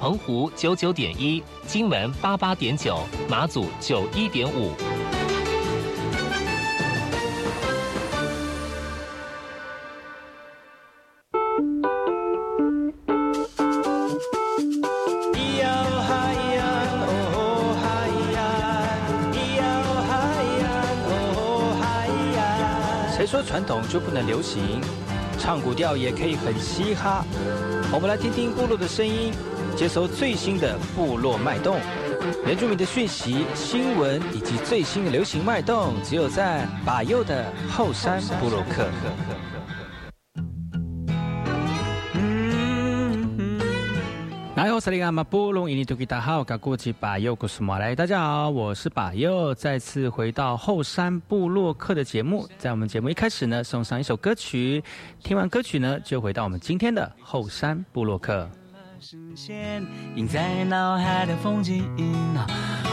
澎湖九九点一，金门八八点九，马祖九一点五。谁说传统就不能流行？唱古调也可以很嘻哈。我们来听听部落的声音。接收最新的部落脉动、原住民的讯息、新闻以及最新的流行脉动，只有在把右的后山部落克。大家好，我是把右，再次回到后山部落客的节目。在我们节目一开始呢，送上一首歌曲，听完歌曲呢，就回到我们今天的后山部落客。视线印在脑海的风景，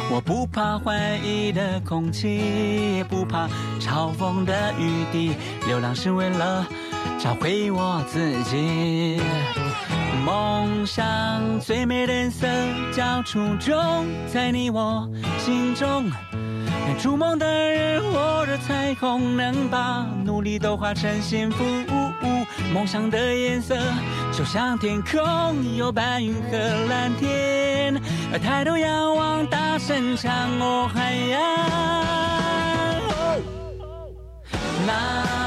我不怕怀疑的空气，也不怕嘲讽的雨滴。流浪是为了找回我自己。梦想最美的颜色叫初衷，在你我心中。逐梦的人握着彩虹，能把努力都化成幸福。梦想的颜色就像天空，有白云和蓝天。抬头仰望，大声唱，哦海洋。那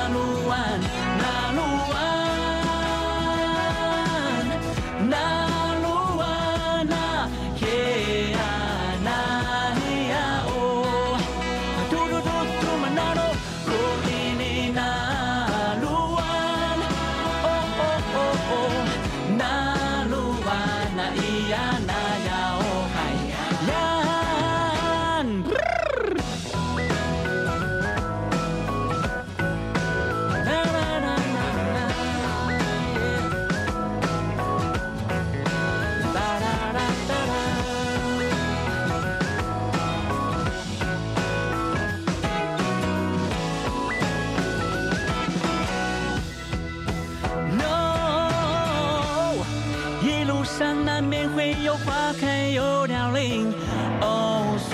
路上难免会有花开又凋零。哦虽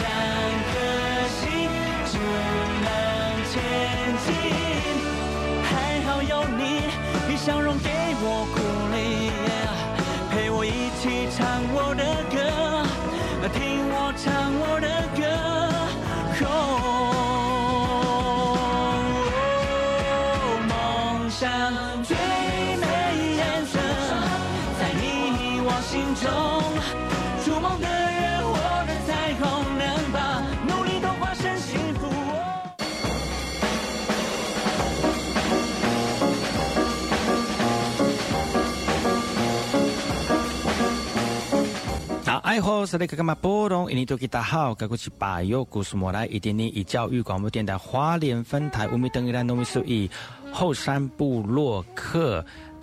然可惜只能前进。还好有你你笑容给我鼓励。陪我一起唱我的歌听我唱我的歌。爱好是那个嘛波动？印尼多吉大好，该过去把右故事莫来一点点以教育广播电台花莲分台五米等于兰农米数一后山部落客。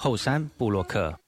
后山布洛克。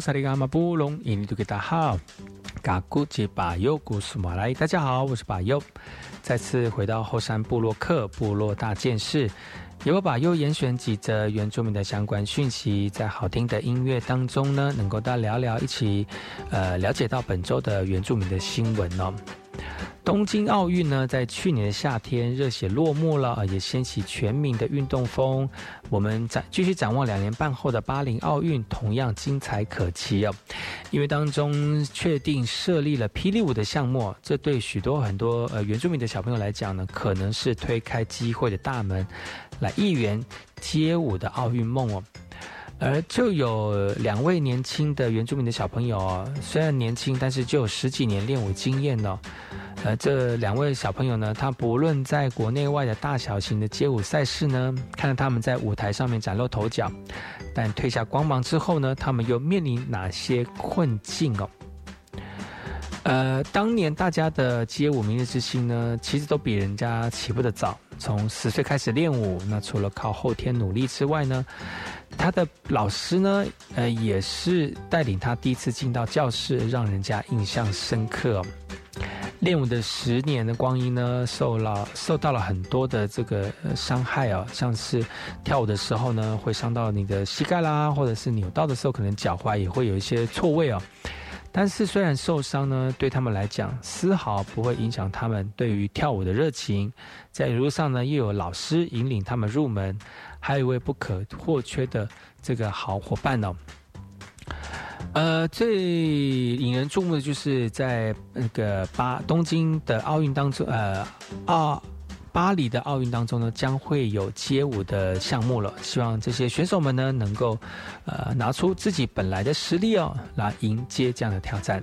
萨利伽马布隆，印尼多吉达好，嘎古吉巴尤古苏马来，大家好，我是巴尤，再次回到后山部落克部落大件事，由我把又严选几则原住民的相关讯息，在好听的音乐当中呢，能够大家聊聊，一起呃了解到本周的原住民的新闻哦。东京奥运呢，在去年的夏天热血落幕了，也掀起全民的运动风。我们展继续展望两年半后的巴黎奥运，同样精彩可期哦。因为当中确定设立了霹雳舞的项目，这对许多很多呃原住民的小朋友来讲呢，可能是推开机会的大门，来一圆街舞的奥运梦哦。而就有两位年轻的原住民的小朋友哦，虽然年轻，但是就有十几年练舞经验呢。呃，这两位小朋友呢，他不论在国内外的大小型的街舞赛事呢，看到他们在舞台上面崭露头角，但褪下光芒之后呢，他们又面临哪些困境哦？呃，当年大家的街舞明日之星呢，其实都比人家起步的早，从十岁开始练舞，那除了靠后天努力之外呢，他的老师呢，呃，也是带领他第一次进到教室，让人家印象深刻。练舞的十年的光阴呢，受了受到了很多的这个伤害哦，像是跳舞的时候呢，会伤到你的膝盖啦，或者是扭到的时候，可能脚踝也会有一些错位哦。但是虽然受伤呢，对他们来讲丝毫不会影响他们对于跳舞的热情。在一路上呢，又有老师引领他们入门，还有一位不可或缺的这个好伙伴哦。呃，最引人注目的就是在那个巴东京的奥运当中，呃，啊，巴黎的奥运当中呢，将会有街舞的项目了。希望这些选手们呢，能够呃拿出自己本来的实力哦，来迎接这样的挑战。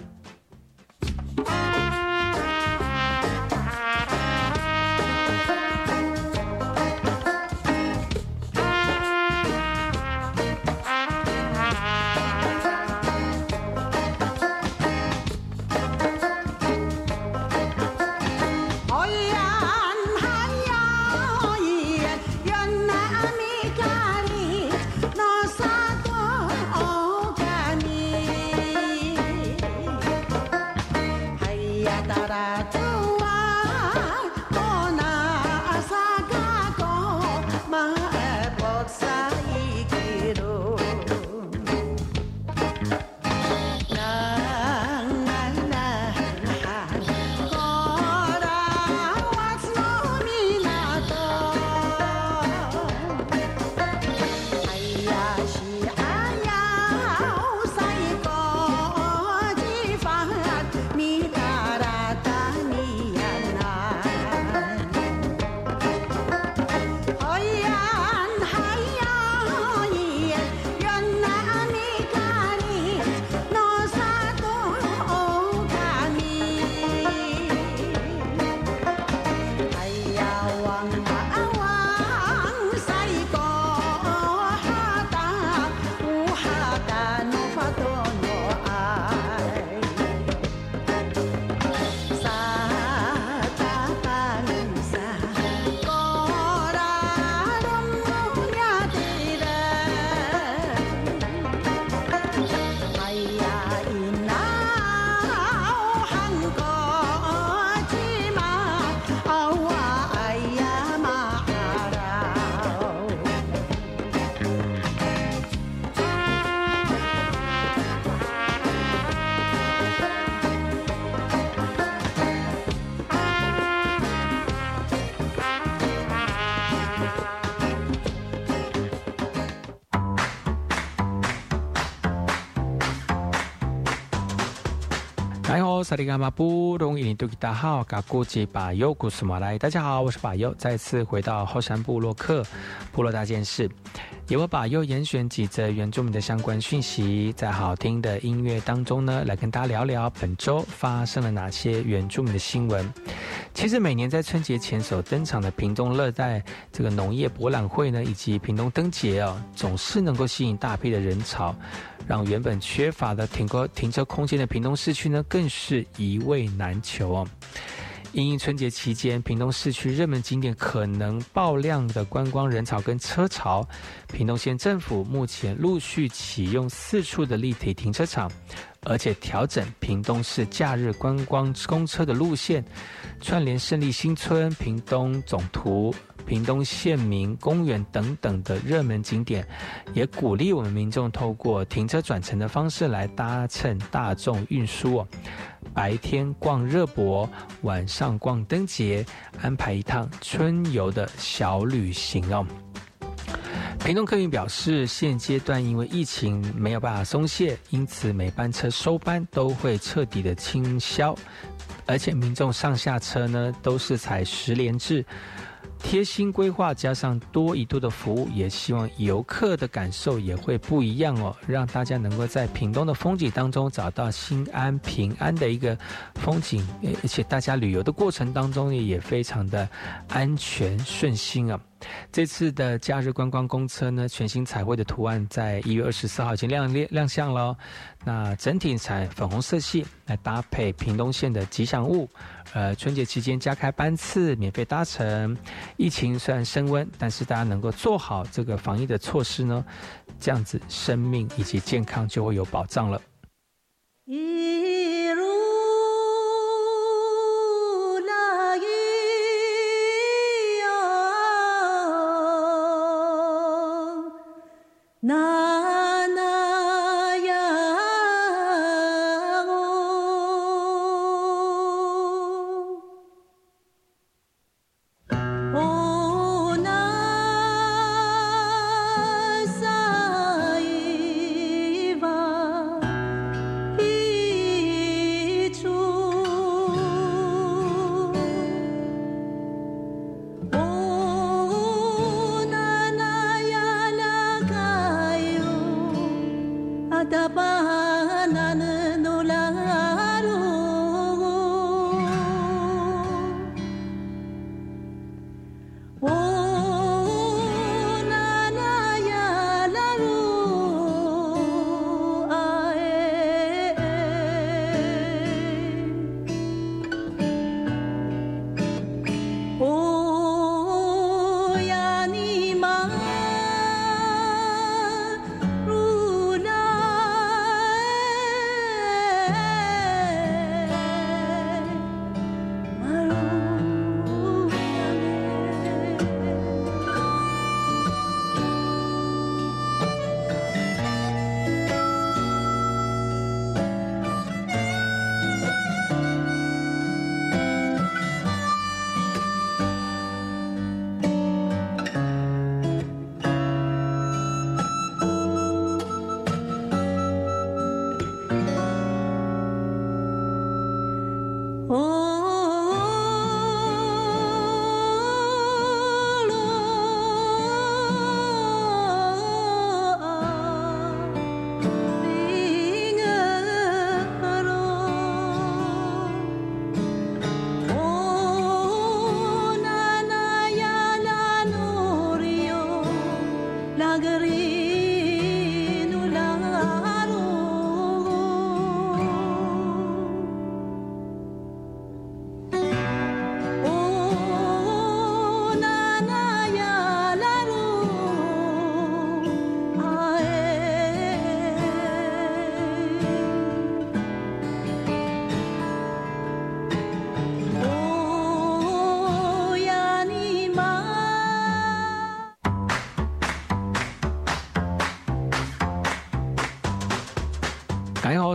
萨利伽马布隆伊尼杜吉达好，嘎古吉巴尤古斯马来，大家好，我是巴尤，再次回到后山部落克部落大件事，由我把又严选几则原住民的相关讯息，在好听的音乐当中呢，来跟大家聊聊本周发生了哪些原住民的新闻。其实每年在春节前所登场的屏东热带这个农业博览会呢，以及屏东灯节啊，总是能够吸引大批的人潮。让原本缺乏的停车停车空间的屏东市区呢，更是一位难求哦。因应春节期间，屏东市区热门景点可能爆量的观光人潮跟车潮，屏东县政府目前陆续启用四处的立体停车场，而且调整屏东市假日观光公车的路线，串联胜利新村、屏东总图。屏东县民公园等等的热门景点，也鼓励我们民众透过停车转乘的方式来搭乘大众运输哦。白天逛热博，晚上逛灯节，安排一趟春游的小旅行哦。屏东客运表示，现阶段因为疫情没有办法松懈，因此每班车收班都会彻底的清消，而且民众上下车呢都是采十连制。贴心规划加上多一度的服务，也希望游客的感受也会不一样哦，让大家能够在屏东的风景当中找到心安平安的一个风景，而且大家旅游的过程当中也非常的安全顺心啊。这次的假日观光公车呢，全新彩绘的图案在一月二十四号已经亮亮亮相了，那整体采粉红色系来搭配屏东县的吉祥物。呃，春节期间加开班次，免费搭乘。疫情虽然升温，但是大家能够做好这个防疫的措施呢，这样子生命以及健康就会有保障了。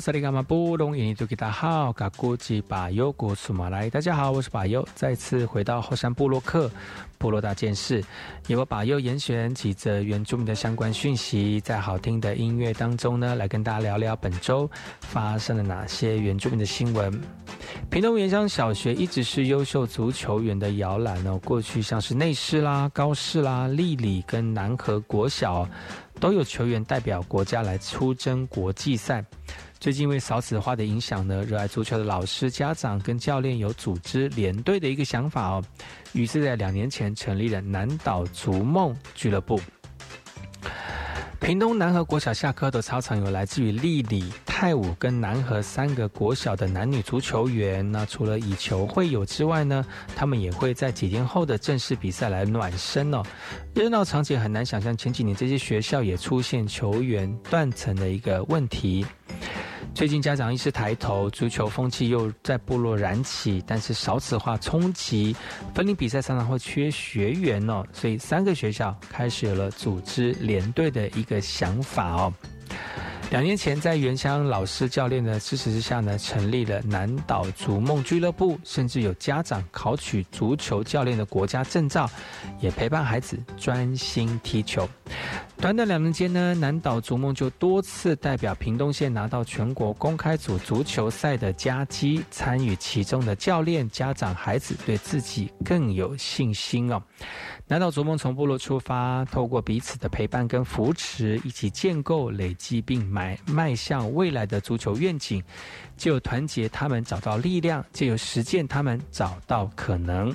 萨利伽马布隆伊尼图吉达好，嘎古吉巴尤古苏马来，大家好，我是巴尤，再次回到后山部落克部落大件事，由我巴尤严选几则原住民的相关讯息，在好听的音乐当中呢，来跟大家聊聊本周发生了哪些原住民的新闻。屏东原乡小学一直是优秀足球员的摇篮哦，过去像是内市啦、高市啦、丽里跟南河国小，都有球员代表国家来出征国际赛。最近因为少子化的影响呢，热爱足球的老师、家长跟教练有组织连队的一个想法哦，于是，在两年前成立了南岛逐梦俱乐部。屏东南河国小下课的操场有来自于丽里、泰武跟南河三个国小的男女足球员。那除了以球会友之外呢，他们也会在几天后的正式比赛来暖身哦。热闹场景很难想象，前几年这些学校也出现球员断层的一个问题。最近家长意识抬头，足球风气又在部落燃起，但是少子化冲击，分龄比赛常常会缺学员哦，所以三个学校开始有了组织连队的一个想法哦。两年前，在原乡老师教练的支持之下呢，成立了南岛逐梦俱乐部，甚至有家长考取足球教练的国家证照，也陪伴孩子专心踢球。短短两年间呢，南岛逐梦就多次代表屏东县拿到全国公开组足球赛的佳绩，参与其中的教练、家长、孩子对自己更有信心哦。难道逐梦从部落出发，透过彼此的陪伴跟扶持，一起建构、累积并迈迈向未来的足球愿景，就有团结他们找到力量，就有实践他们找到可能。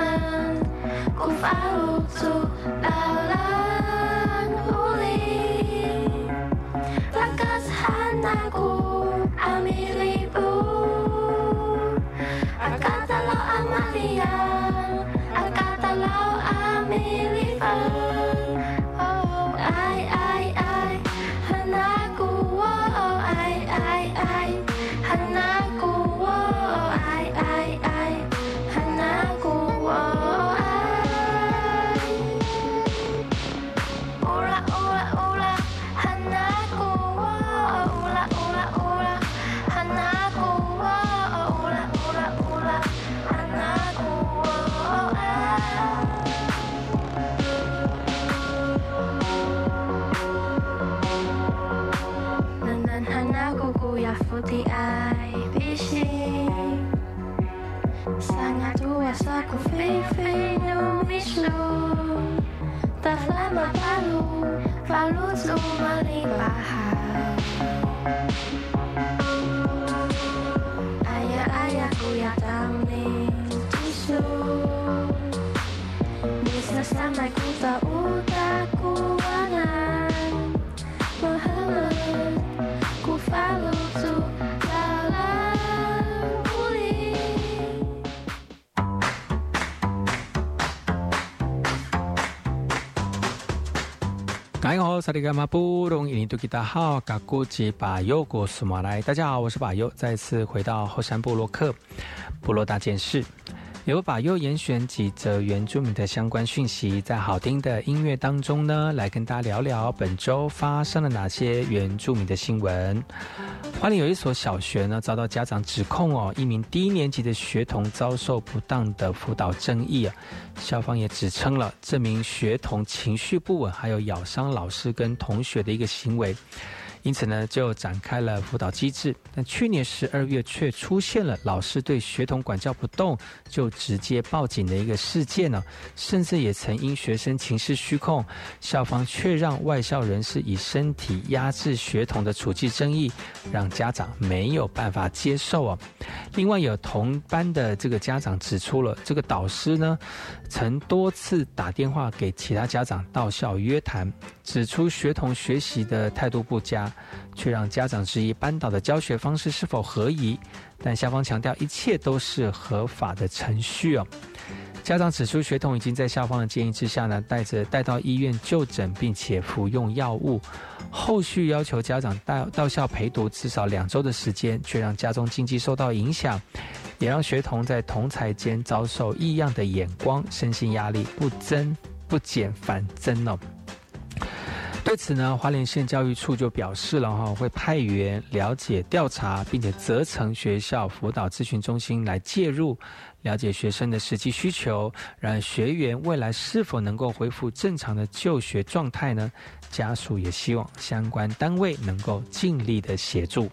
zaman ku palsu lalan uli lekas hanaku amilibu akatalo amalian akatalo amilibu miso Tak sama palu, palu tu melibahan 大家好，萨利伽马布隆伊尼图吉达好，嘎古吉巴尤古苏马来。大家好，我是巴尤，再次回到后山部落克部落大件事。由把又严选几则原住民的相关讯息，在好听的音乐当中呢，来跟大家聊聊本周发生了哪些原住民的新闻。花莲有一所小学呢，遭到家长指控哦，一名低年级的学童遭受不当的辅导争议啊。校方也指称了这名学童情绪不稳，还有咬伤老师跟同学的一个行为。因此呢，就展开了辅导机制。但去年十二月却出现了老师对学童管教不动就直接报警的一个事件呢，甚至也曾因学生情绪虚控，校方却让外校人士以身体压制学童的处境争议，让家长没有办法接受啊。另外有同班的这个家长指出了，这个导师呢，曾多次打电话给其他家长到校约谈，指出学童学习的态度不佳。却让家长质疑班导的教学方式是否合宜，但校方强调一切都是合法的程序哦。家长指出，学童已经在校方的建议之下呢，带着带到医院就诊，并且服用药物。后续要求家长到到校陪读至少两周的时间，却让家中经济受到影响，也让学童在同才间遭受异样的眼光，身心压力不增不减反增哦。对此呢，花莲县教育处就表示了哈，会派员了解调查，并且责成学校辅导咨询中心来介入，了解学生的实际需求，让学员未来是否能够恢复正常的就学状态呢？家属也希望相关单位能够尽力的协助。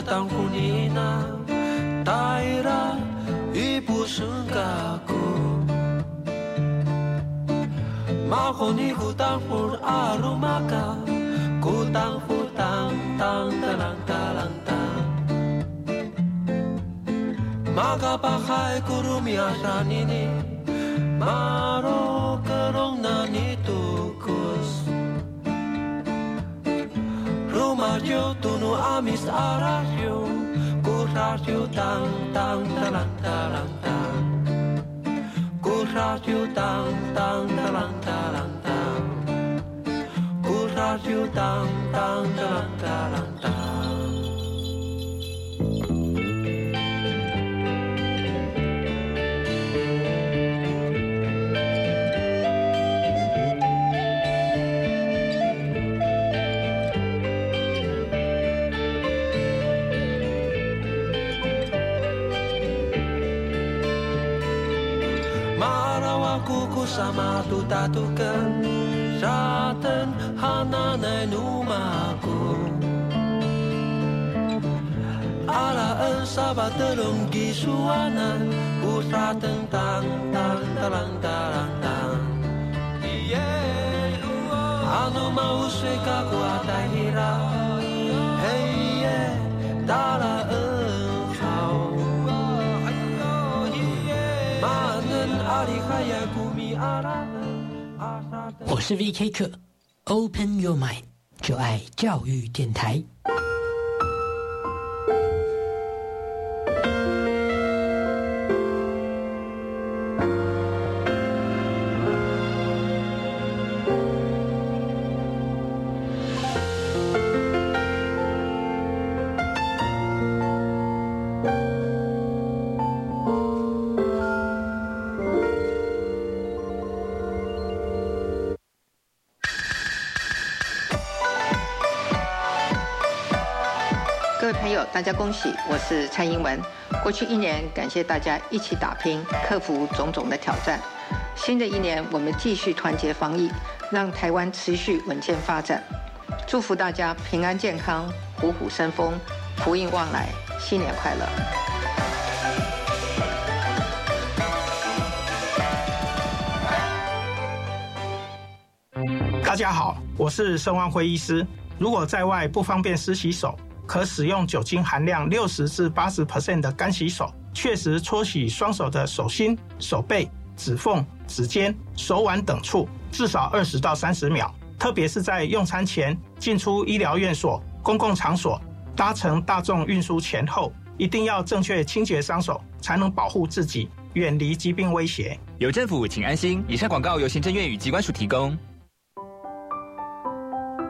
姑姑呀当呼你那，大伊拉一不生嘎姑，马后尼姑当呼阿鲁玛嘎，姑当呼当当哒啷哒啷当。Maka pakai kurumi asani ni radio, tú no amis a radio, ku radio tang tang talang talang tang, ku radio tang tang talang talang tang, ku radio tang tang talang talang tang. sama duta tukan Raten hananai numaku. Ala en sabat telung kisuanan Putra tentang tan talang talang tang. Anu mau sekaku atahira Hei ye Dala en 我是 VK 课，Open Your Mind，就爱教育电台。大家恭喜！我是蔡英文。过去一年，感谢大家一起打拼，克服种种的挑战。新的一年，我们继续团结防疫，让台湾持续稳健发展。祝福大家平安健康，虎虎生风，福运旺来，新年快乐！大家好，我是盛万辉医师。如果在外不方便湿洗手，可使用酒精含量六十至八十 percent 的干洗手，确实搓洗双手的手心、手背、指缝、指尖、手腕等处，至少二十到三十秒。特别是在用餐前、进出医疗院所、公共场所、搭乘大众运输前后，一定要正确清洁双手，才能保护自己，远离疾病威胁。有政府，请安心。以上广告由行政院与机关署提供。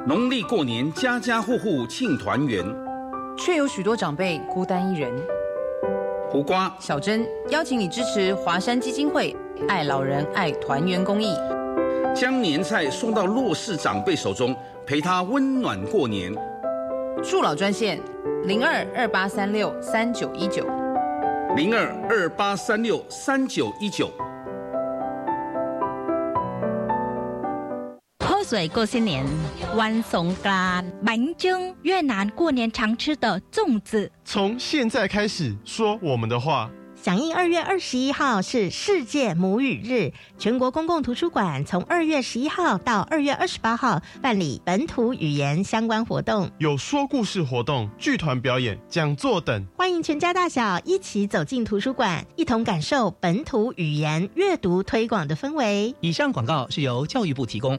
农历过年，家家户户庆团圆。却有许多长辈孤单一人。胡瓜、小珍邀请你支持华山基金会“爱老人爱团圆”公益，将年菜送到弱势长辈手中，陪他温暖过年。助老专线：零二二八三六三九一九，零二二八三六三九一九。水过新年，弯松干板蒸越南过年常吃的粽子。从现在开始说我们的话。响应二月二十一号是世界母语日，全国公共图书馆从二月十一号到二月二十八号办理本土语言相关活动，有说故事活动、剧团表演、讲座等，欢迎全家大小一起走进图书馆，一同感受本土语言阅读推广的氛围。以上广告是由教育部提供。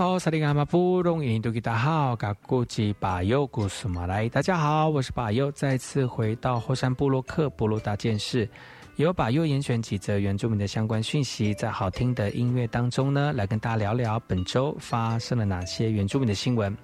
大家好，我是巴尤，再次回到后山部落克部落大件事，由巴尤严选几则原住民的相关讯息，在好听的音乐当中呢，来跟大家聊聊本周发生了哪些原住民的新闻。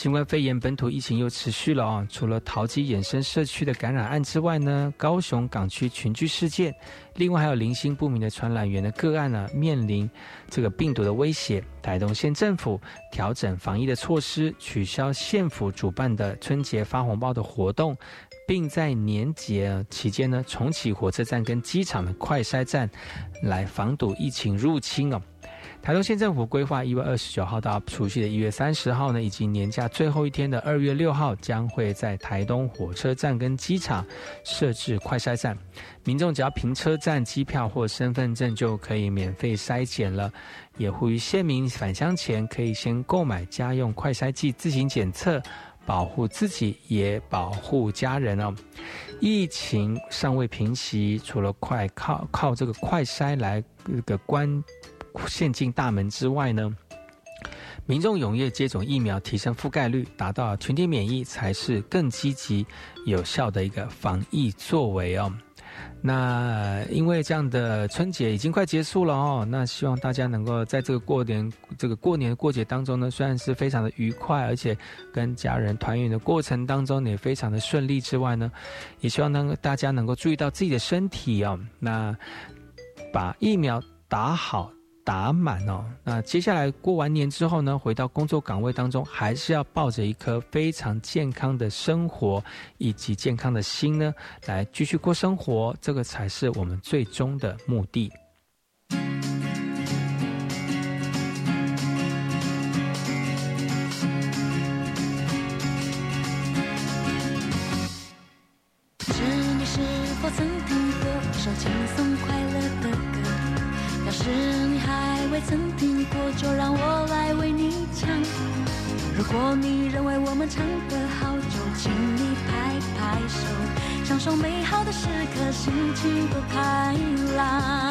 新冠肺炎本土疫情又持续了啊！除了桃机衍生社区的感染案之外呢，高雄港区群聚事件，另外还有零星不明的传染源的个案呢，面临这个病毒的威胁。台东县政府调整防疫的措施，取消县府主办的春节发红包的活动，并在年节期间呢，重启火车站跟机场的快筛站，来防堵疫情入侵哦。台东县政府规划一月二十九号到除夕的一月三十号呢，以及年假最后一天的二月六号，将会在台东火车站跟机场设置快筛站。民众只要凭车站机票或身份证就可以免费筛检了。也呼吁县民返乡前可以先购买家用快筛剂自行检测，保护自己也保护家人哦。疫情尚未平息，除了快靠靠这个快筛来这个关。陷进大门之外呢，民众踊跃接种疫苗，提升覆盖率，达到群体免疫，才是更积极有效的一个防疫作为哦。那因为这样的春节已经快结束了哦，那希望大家能够在这个过年、这个过年过节当中呢，虽然是非常的愉快，而且跟家人团圆的过程当中也非常的顺利之外呢，也希望能大家能够注意到自己的身体哦，那把疫苗打好。打满哦，那接下来过完年之后呢，回到工作岗位当中，还是要抱着一颗非常健康的生活以及健康的心呢，来继续过生活，这个才是我们最终的目的。是你是否曾听过一首轻松快乐要是你还未曾听过，就让我来为你唱。如果你认为我们唱得好，就请你拍拍手，享受美好的时刻，心情多开朗。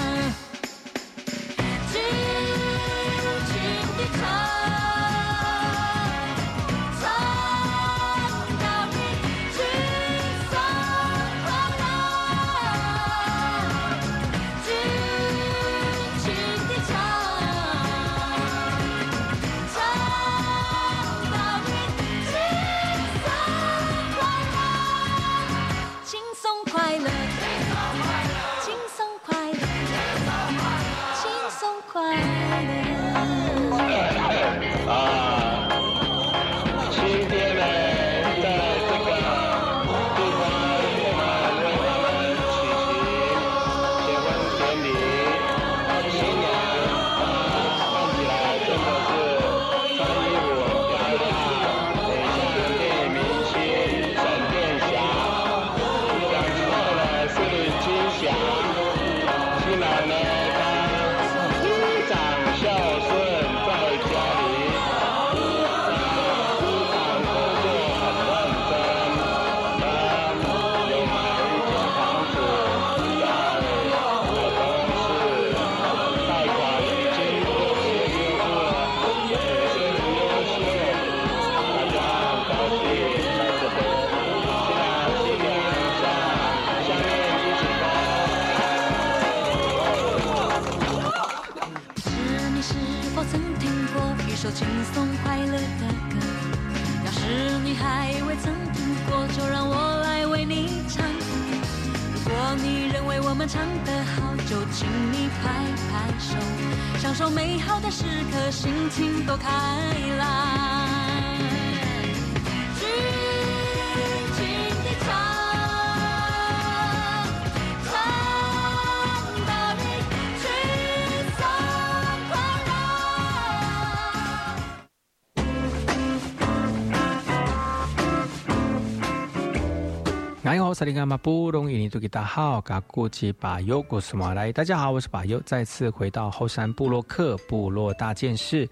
萨利马布隆伊尼图吉达好，嘎古吉巴尤古斯马来，大家好，我是巴尤，再次回到后山部落克部落大件事，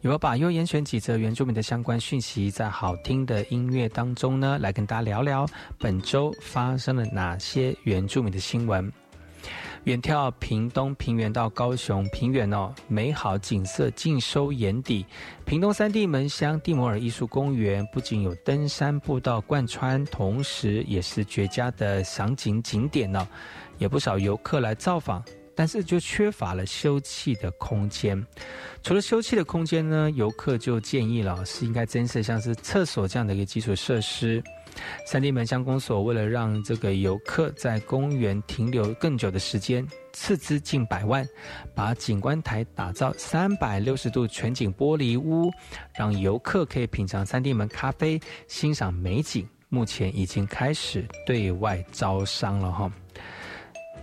由巴尤严选几则原住民的相关讯息，在好听的音乐当中呢，来跟大家聊聊本周发生了哪些原住民的新闻。远眺屏东平原到高雄平原哦，美好景色尽收眼底。屏东三地门乡蒂摩尔艺术公园不仅有登山步道贯穿，同时也是绝佳的赏景景点呢。也不少游客来造访，但是就缺乏了休憩的空间。除了休憩的空间呢，游客就建议了是应该增设像是厕所这样的一个基础设施。三地门乡公所为了让这个游客在公园停留更久的时间，斥资近百万，把景观台打造三百六十度全景玻璃屋，让游客可以品尝三地门咖啡，欣赏美景。目前已经开始对外招商了哈。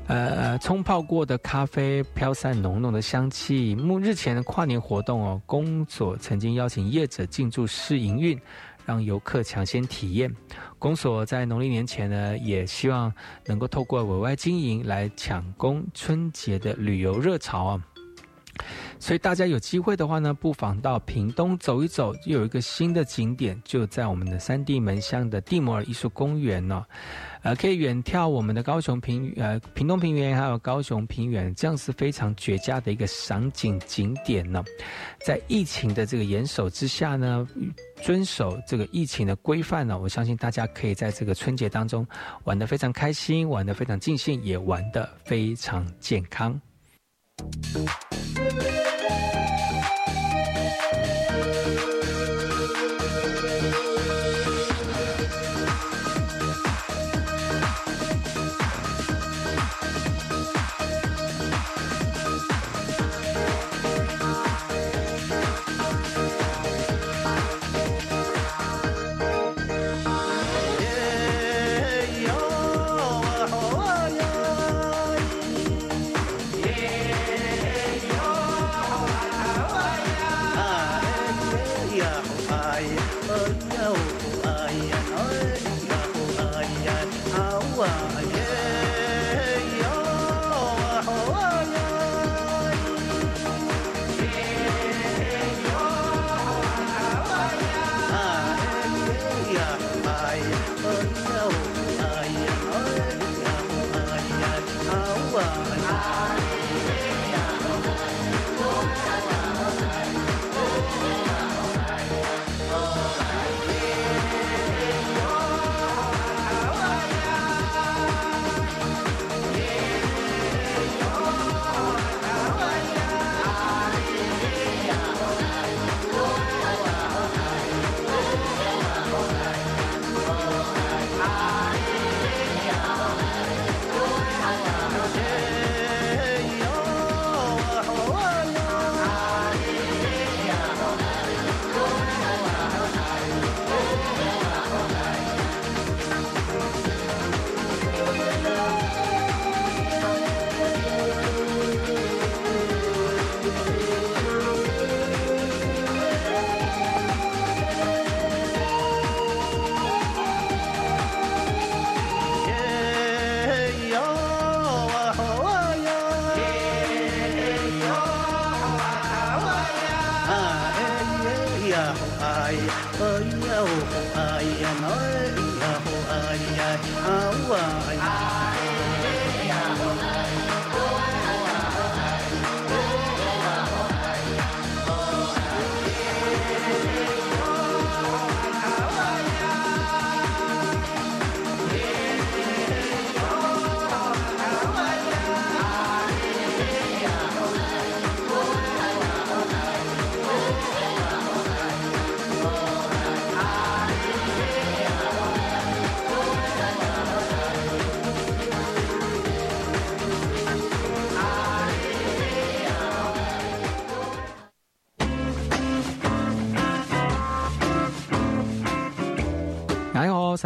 呃，冲泡过的咖啡飘散浓浓的香气。目日前的跨年活动哦，公所曾经邀请业者进驻试营运。让游客抢先体验。公所在农历年前呢，也希望能够透过委外经营来抢攻春节的旅游热潮啊。所以大家有机会的话呢，不妨到屏东走一走，又有一个新的景点，就在我们的三地门乡的蒂摩尔艺术公园呢。呃，可以远眺我们的高雄平呃屏东平原，还有高雄平原，这样是非常绝佳的一个赏景景点呢。在疫情的这个严守之下呢，遵守这个疫情的规范呢，我相信大家可以在这个春节当中玩得非常开心，玩得非常尽兴，也玩得非常健康。Thank you.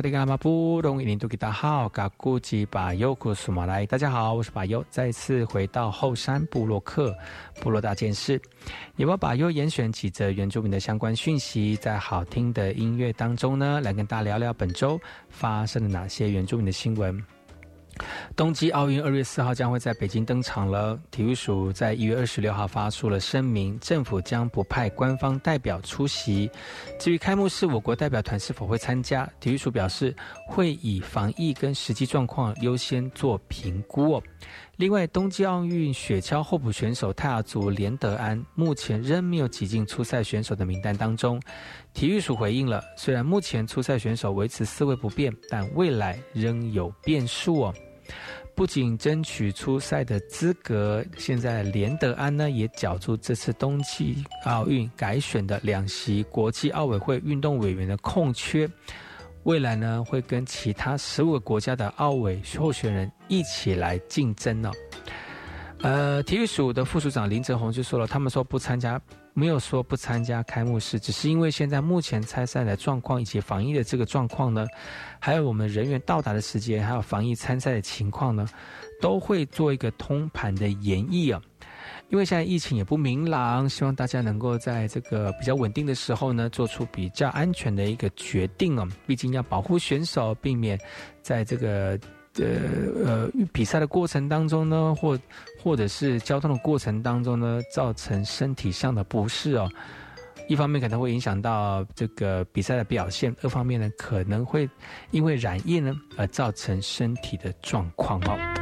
萨利格拉马布隆伊林杜吉达号，嘎古吉巴尤库苏马来，大家好，我是巴尤，再次回到后山部落克部落大件事，也把巴尤严选几则原住民的相关讯息，在好听的音乐当中呢，来跟大家聊聊本周发生了哪些原住民的新闻。冬季奥运二月四号将会在北京登场了。体育署在一月二十六号发出了声明，政府将不派官方代表出席。至于开幕式，我国代表团是否会参加？体育署表示会以防疫跟实际状况优先做评估。另外，冬季奥运雪橇候补选手泰雅族连德安目前仍没有挤进初赛选手的名单当中。体育署回应了，虽然目前初赛选手维持四位不变，但未来仍有变数哦。不仅争取出赛的资格，现在连德安呢也角逐这次冬季奥运改选的两席国际奥委会运动委员的空缺，未来呢会跟其他十五个国家的奥委候选人一起来竞争呢。呃，体育署的副署长林哲宏就说了，他们说不参加。没有说不参加开幕式，只是因为现在目前参赛的状况以及防疫的这个状况呢，还有我们人员到达的时间，还有防疫参赛的情况呢，都会做一个通盘的演绎啊。因为现在疫情也不明朗，希望大家能够在这个比较稳定的时候呢，做出比较安全的一个决定哦。毕竟要保护选手，避免在这个呃呃比赛的过程当中呢，或或者是交通的过程当中呢，造成身体上的不适哦。一方面可能会影响到这个比赛的表现，二方面呢可能会因为染疫呢而造成身体的状况哦。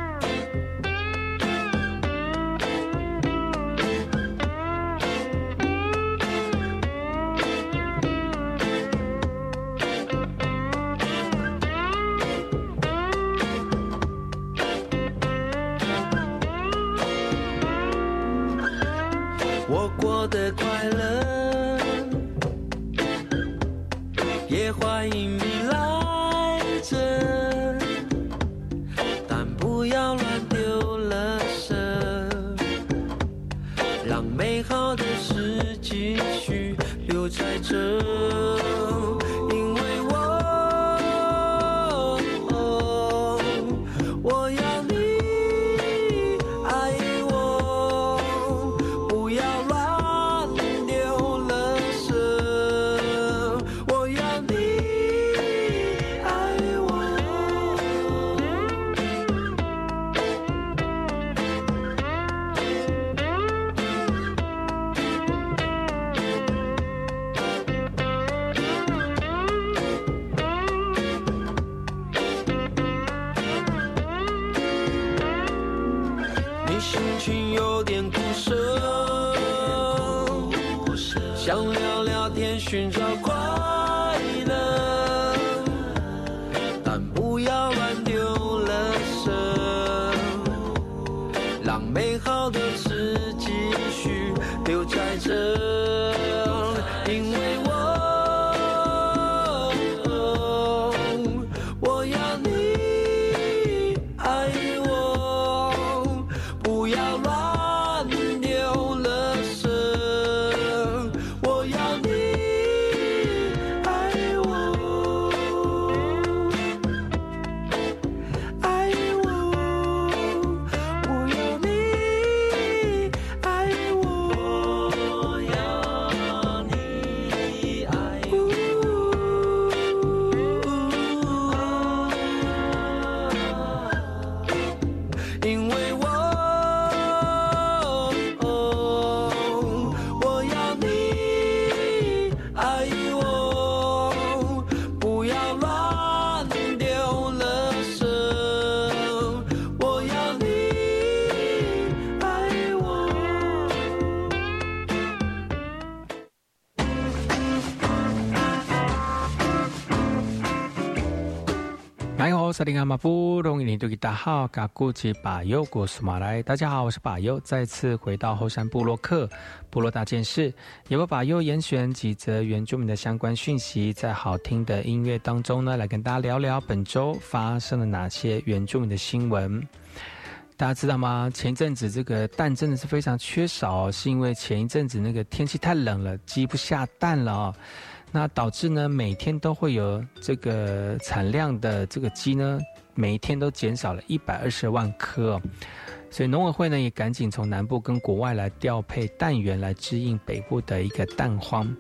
你心情有点苦涩，想聊聊天，寻找快你好，萨利卡马布隆伊尼杜吉达好，嘎古吉巴尤古苏马来。大家好，我是巴尤，再次回到后山部落克部落大件事，也为巴尤严选几则原住民的相关讯息，在好听的音乐当中呢，来跟大家聊聊本周发生了哪些原住民的新闻。大家知道吗？前一阵子这个蛋真的是非常缺少、是因为前一阵子那个天气太冷了，鸡不下蛋了哦。那导致呢，每天都会有这个产量的这个鸡呢，每一天都减少了一百二十万颗、哦，所以农委会呢也赶紧从南部跟国外来调配蛋源来支应北部的一个蛋荒。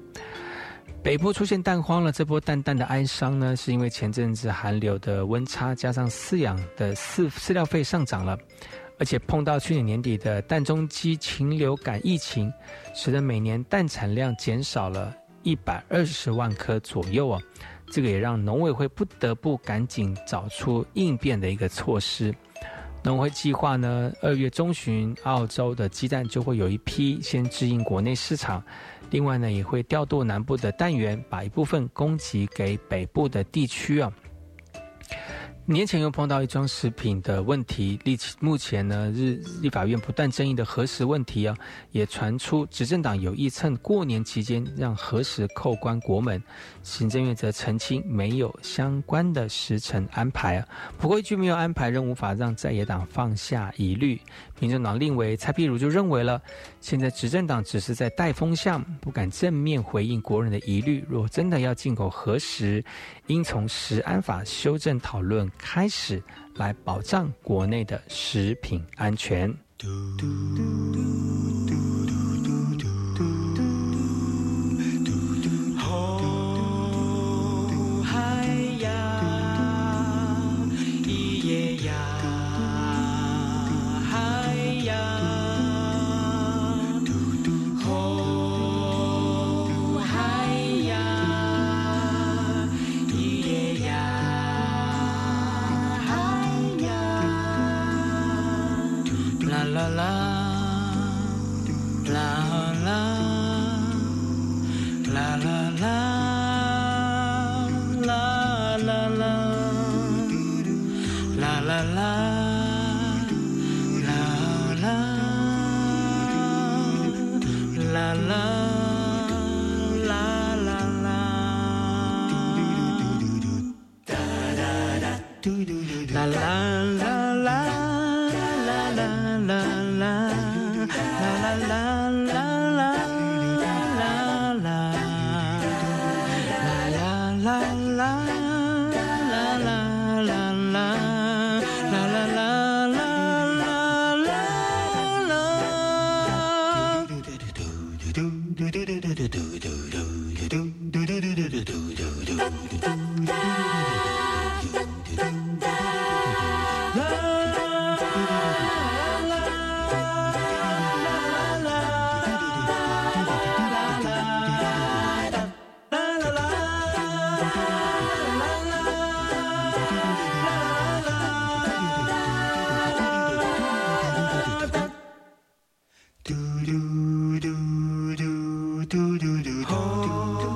北部出现蛋荒了，这波淡淡的哀伤呢，是因为前阵子寒流的温差，加上饲养的饲饲料费上涨了，而且碰到去年年底的蛋中鸡禽流感疫情，使得每年蛋产量减少了一百二十万颗左右啊。这个也让农委会不得不赶紧找出应变的一个措施。农会计划呢，二月中旬澳洲的鸡蛋就会有一批先支应国内市场。另外呢，也会调度南部的蛋源，把一部分供给给北部的地区啊。年前又碰到一桩食品的问题，立目前呢，日立法院不断争议的核食问题啊，也传出执政党有意趁过年期间让核食扣关国门，行政院则澄清没有相关的时程安排啊。不过一句没有安排，仍无法让在野党放下疑虑。民政党立委蔡壁如就认为了，现在执政党只是在带风向，不敢正面回应国人的疑虑。若真的要进口核食，应从食安法修正讨论开始，来保障国内的食品安全。嘟嘟嘟嘟嘟，嘟嘟嘟嘟嘟嘟。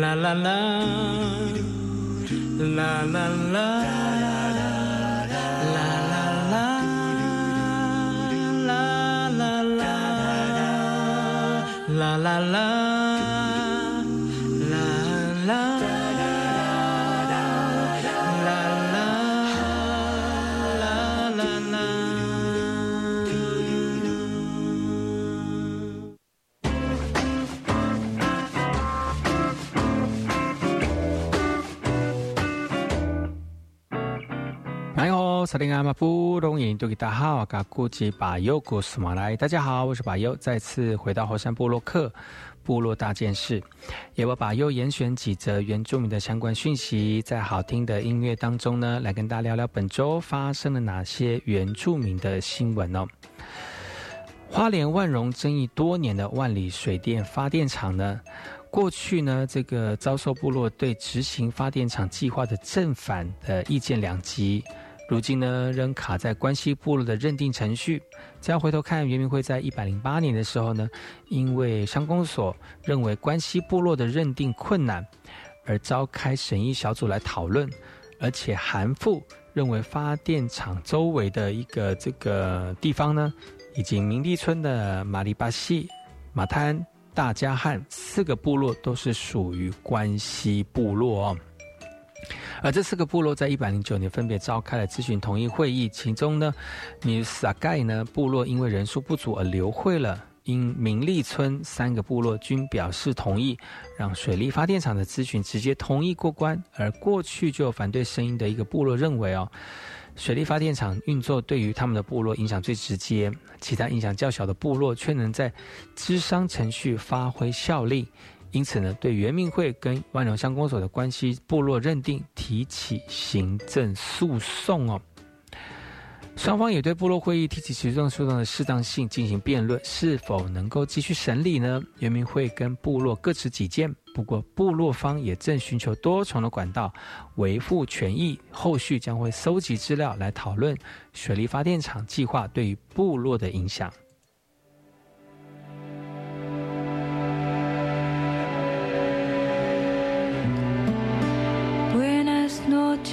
啦啦啦，啦啦啦。大家好，我是巴尤，再次回到火山部落客部落大件事，也我巴优严选几则原住民的相关讯息，在好听的音乐当中呢，来跟大家聊聊本周发生了哪些原住民的新闻哦。花莲万荣争议多年的万里水电发电厂呢，过去呢，这个遭受部落对执行发电厂计划的正反的意见两极，如今呢，仍卡在关西部落的认定程序。再回头看，原民会在一百零八年的时候呢，因为乡公所认为关西部落的认定困难，而召开审议小组来讨论，而且韩复认为发电厂周围的一个这个地方呢，以及明利村的马里巴西、马滩、大加汉四个部落都是属于关西部落哦。而这四个部落在一百零九年分别召开了咨询同意会议，其中呢，米萨盖呢部落因为人数不足而流会了。因明利村三个部落均表示同意，让水利发电厂的咨询直接同意过关。而过去就有反对声音的一个部落认为哦，水利发电厂运作对于他们的部落影响最直接，其他影响较小的部落却能在咨商程序发挥效力。因此呢，对原民会跟万荣乡公所的关系部落认定提起行政诉讼哦。双方也对部落会议提起行政诉讼的适当性进行辩论，是否能够继续审理呢？原民会跟部落各持己见，不过部落方也正寻求多重的管道维护权益，后续将会搜集资料来讨论水利发电厂计划对于部落的影响。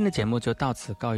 今天的节目就到此告一